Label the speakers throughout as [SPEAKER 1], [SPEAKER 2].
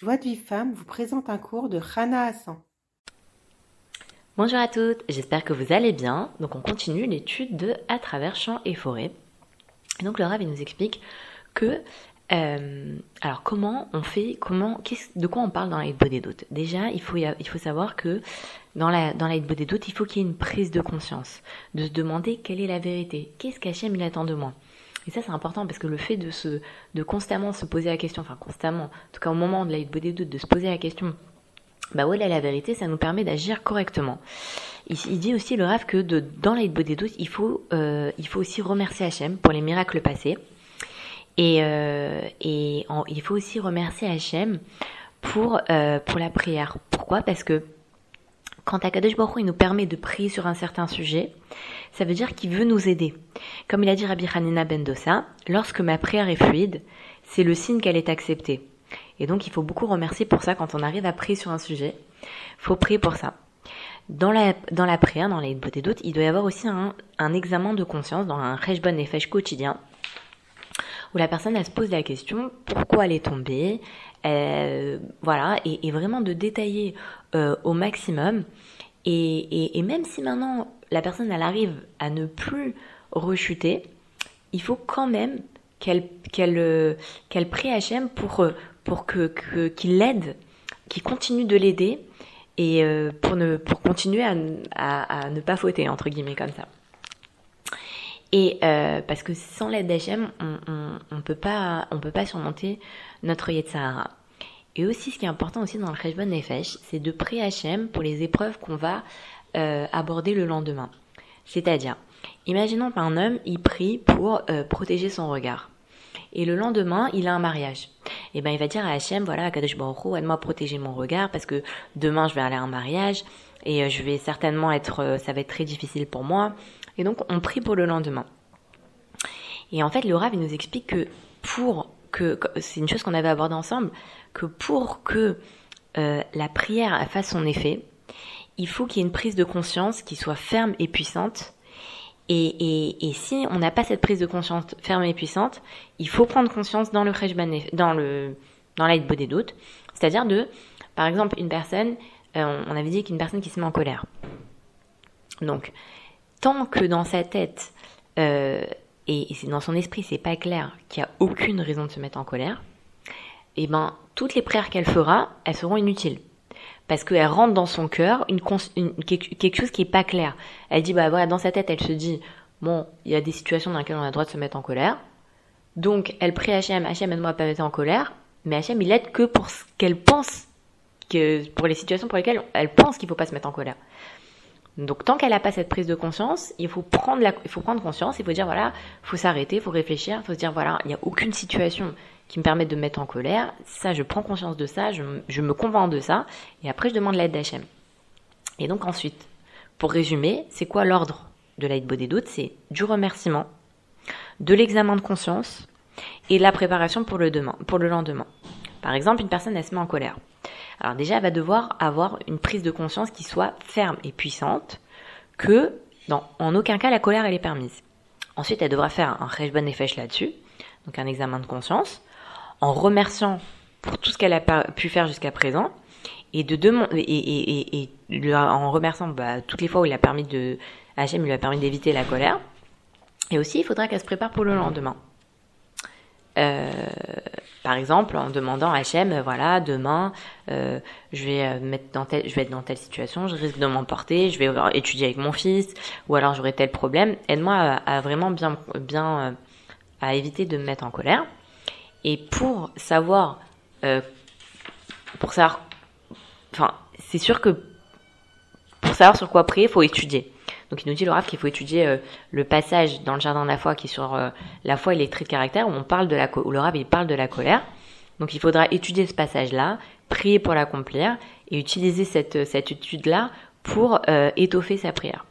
[SPEAKER 1] Joie de vie femme vous présente un cours de Rana Hassan.
[SPEAKER 2] Bonjour à toutes, j'espère que vous allez bien. Donc on continue l'étude de À travers champs et forêts. Donc le nous explique que euh, alors comment on fait, comment, de quoi on parle dans la des doutes Déjà, il faut, il faut savoir que dans la dans la des doutes, il faut qu'il y ait une prise de conscience, de se demander quelle est la vérité, qu'est-ce qu'Hachem il attend de moi? Et ça, c'est important parce que le fait de, se, de constamment se poser la question, enfin constamment, en tout cas au moment de la des doutes, de se poser la question, bah où est la vérité, ça nous permet d'agir correctement. Il, dit aussi le rêve que dans la des doutes, il faut, euh, il faut aussi remercier Hachem pour les miracles passés. Et, euh, et il faut aussi remercier Hachem pour, euh, pour la prière. Pourquoi? Parce que quand Akadosh Baruch nous permet de prier sur un certain sujet, ça veut dire qu'il veut nous aider. Comme il a dit Rabbi Hanina Bendosa, lorsque ma prière est fluide, c'est le signe qu'elle est acceptée. Et donc il faut beaucoup remercier pour ça quand on arrive à prier sur un sujet. Faut prier pour ça. Dans la, dans la prière, dans les beautés d'autres, il doit y avoir aussi un, un examen de conscience dans un Rejbon Nefesh quotidien où la personne elle se pose la question pourquoi elle est tombée, euh, voilà, et, vraiment de détailler euh, au maximum. Et, même si maintenant la personne elle arrive à ne plus rechuter, il faut quand même qu'elle qu'elle euh, qu'elle prie HM pour pour que qu'il l'aide, qu'il continue de l'aider et pour ne pour continuer à, à, ne pas fauter entre guillemets comme ça. Et parce que sans l'aide d'Hachem, on, on, on peut pas on peut pas surmonter notre Yetzahara. Et aussi, ce qui est important aussi dans le Cheshbon Nefesh, c'est de prier Hachem pour les épreuves qu'on va euh, aborder le lendemain. C'est-à-dire, imaginons qu'un homme, il prie pour euh, protéger son regard. Et le lendemain, il a un mariage. Et eh ben, il va dire à Hachem, voilà, Kadosh Baruch aide-moi à protéger mon regard parce que demain, je vais aller à un mariage et euh, je vais certainement être, ça va être très difficile pour moi. Et donc, on prie pour le lendemain. Et en fait, le Rav, il nous explique que pour que, c'est une chose qu'on avait abordée ensemble, que pour que euh, la prière fasse son effet, il faut qu'il y ait une prise de conscience qui soit ferme et puissante. Et, si on n'a pas cette prise de conscience ferme et puissante, il faut prendre conscience dans le dans le dans l'aide des doutes, c'est-à-dire de, par exemple, une personne, euh, on avait dit qu'une personne qui se met en colère. Donc, tant que dans sa tête euh, et, dans son esprit, c'est pas clair qu'il n'y a aucune raison de se mettre en colère, et eh ben toutes les prières qu'elle fera, elles seront inutiles. Parce qu'elle rentre dans son cœur une, quelque chose qui est pas clair. Elle dit, bah voilà, dans sa tête, elle se dit, bon, il y a des situations dans lesquelles on a le droit de se mettre en colère. Donc, elle prie Hachem, Hachem, aide-moi à pas mettre en colère. Mais Hachem, il aide que pour ce qu'elle pense, que pour les situations pour lesquelles elle pense qu'il faut pas se mettre en colère. Donc tant qu'elle n'a pas cette prise de conscience, il faut prendre il faut prendre conscience, il faut dire voilà, faut s'arrêter, il faut réfléchir, il faut se dire voilà, il n'y a aucune situation qui me permet de me mettre en colère. Ça, je prends conscience de ça, je, me convainc de ça, et après je demande l'aide d'Hachem. Et donc ensuite, pour résumer, c'est quoi l'ordre de l'aide des doutes C'est du remerciement, de l'examen de conscience et de la préparation pour le, pour le lendemain. Par exemple, une personne, elle se met en colère. Alors déjà, elle va devoir avoir une prise de conscience qui soit ferme et puissante, que dans, en aucun cas la colère elle est permise. Ensuite, elle devra faire un rejban nefesh là-dessus, donc un examen de conscience, en remerciant pour tout ce qu'elle a pu faire jusqu'à présent, et de demander et, et, et, en remerciant bah, toutes les fois où il a permis de Hachem lui a permis d'éviter la colère. Et aussi, il faudra qu'elle se prépare pour le lendemain. Euh, par exemple, en demandant à Hachem, voilà, demain, euh, je vais euh, mettre dans je vais être dans telle situation, je risque de m'emporter, je vais étudier avec mon fils, ou alors j'aurai tel problème. Aide-moi à, vraiment bien, bien, à éviter de me mettre en colère. Et pour savoir, pour savoir, enfin, c'est sûr que pour savoir sur quoi prier, il faut étudier. Donc il nous dit le qu'il faut étudier euh, le passage dans le jardin de la foi qui est sur euh, la foi et les traits de caractère où on parle de la où le il parle de la colère. Donc il faudra étudier ce passage-là, prier pour l'accomplir et utiliser cette euh, cette étude-là pour étoffer sa prière.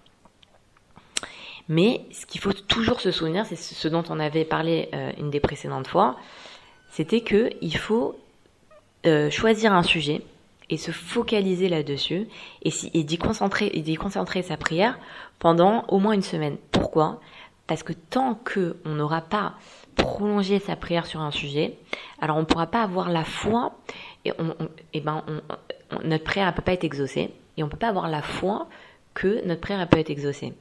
[SPEAKER 2] Mais ce qu'il faut toujours se souvenir, c'est ce dont on avait parlé une des précédentes fois, c'était que il faut choisir un sujet et se focaliser là-dessus et, et d'y concentrer, et concentrer sa prière pendant au moins une semaine. Pourquoi? Parce que tant que on n'aura pas prolonger sa prière sur un sujet, alors on ne pourra pas avoir la foi et, on, et ben notre prière ne peut pas être exaucée et on ne peut pas avoir la foi que notre prière peut être exaucée.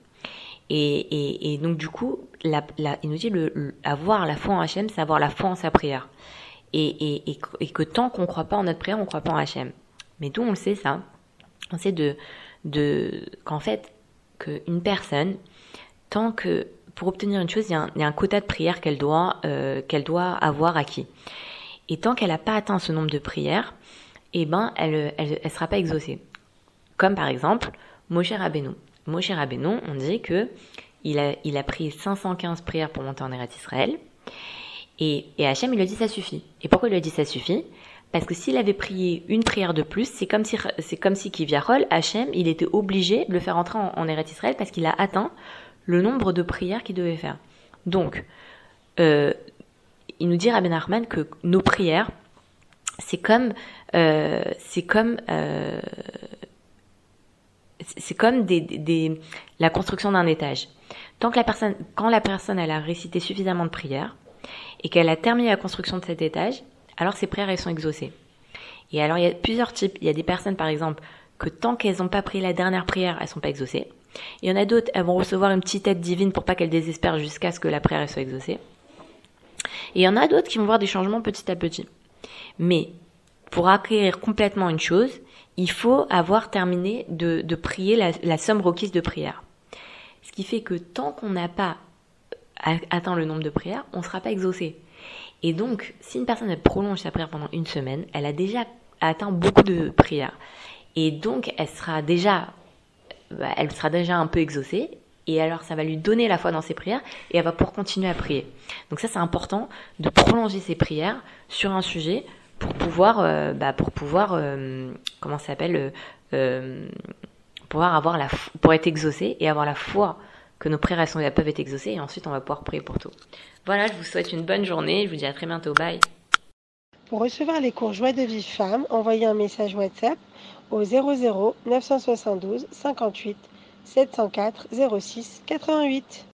[SPEAKER 2] Et, et, donc du coup, la, il nous dit le, avoir la foi en Hachem, c'est avoir la foi en sa prière. Et, et que tant qu'on ne croit pas en notre prière, on ne croit pas en Hachem. Mais d'où on le sait ça On sait de, de qu'en fait, qu'une personne, tant que pour obtenir une chose, il y a un, quota de prières qu'elle doit, euh, qu'elle doit avoir acquis. Et tant qu'elle n'a pas atteint ce nombre de prières, eh ben, elle, elle, sera pas exaucée. Comme par exemple, Moshe Rabbeinu. Moshe Rabbeinu, on dit que il a, il a pris 515 prières pour monter en Eretz Israël. Et, et Hachem, il lui dit ça suffit. Et pourquoi il lui dit ça suffit? Parce que s'il avait prié une prière de plus, c'est comme si, c'est comme si Kiviarol, Hachem, il était obligé de le faire entrer en, en Eretz Israël parce qu'il a atteint le nombre de prières qu'il devait faire. Donc, euh, il nous dit Rabben Nachman que nos prières, c'est comme, euh, c'est comme, euh, c'est comme des, des, la construction d'un étage. Tant que la personne, quand la personne elle a récité suffisamment de prières et qu'elle a terminé la construction de cet étage, alors ses prières elles sont exaucées. Et alors il y a plusieurs types. Il y a des personnes par exemple que tant qu'elles n'ont pas pris la dernière prière, elles sont pas exaucées. Il y en a d'autres, elles vont recevoir une petite aide divine pour pas qu'elles désespèrent jusqu'à ce que la prière soit exaucée. Et il y en a d'autres qui vont voir des changements petit à petit. Mais pour acquérir complètement une chose, il faut avoir terminé de, prier la, somme requise de prière. Ce qui fait que tant qu'on n'a pas atteint le nombre de prières, on ne sera pas exaucé. Et donc, si une personne prolonge sa prière pendant une semaine, elle a déjà atteint beaucoup de prières. Et donc, elle sera déjà bah, elle sera déjà un peu exaucée et alors ça va lui donner la foi dans ses prières et elle va pouvoir continuer à prier. Donc ça c'est important de prolonger ses prières sur un sujet pour pouvoir, euh, bah, pour pouvoir, euh, comment ça s'appelle, euh, pouvoir avoir la, pour être exaucé et avoir la foi que nos prières peuvent être exaucées et ensuite on va pouvoir prier pour tout. Voilà, je vous souhaite une bonne journée, je vous dis à très bientôt, bye.
[SPEAKER 1] Pour recevoir les cours Joie de vie femme, envoyez un message WhatsApp au 00 972 58 704 06 88.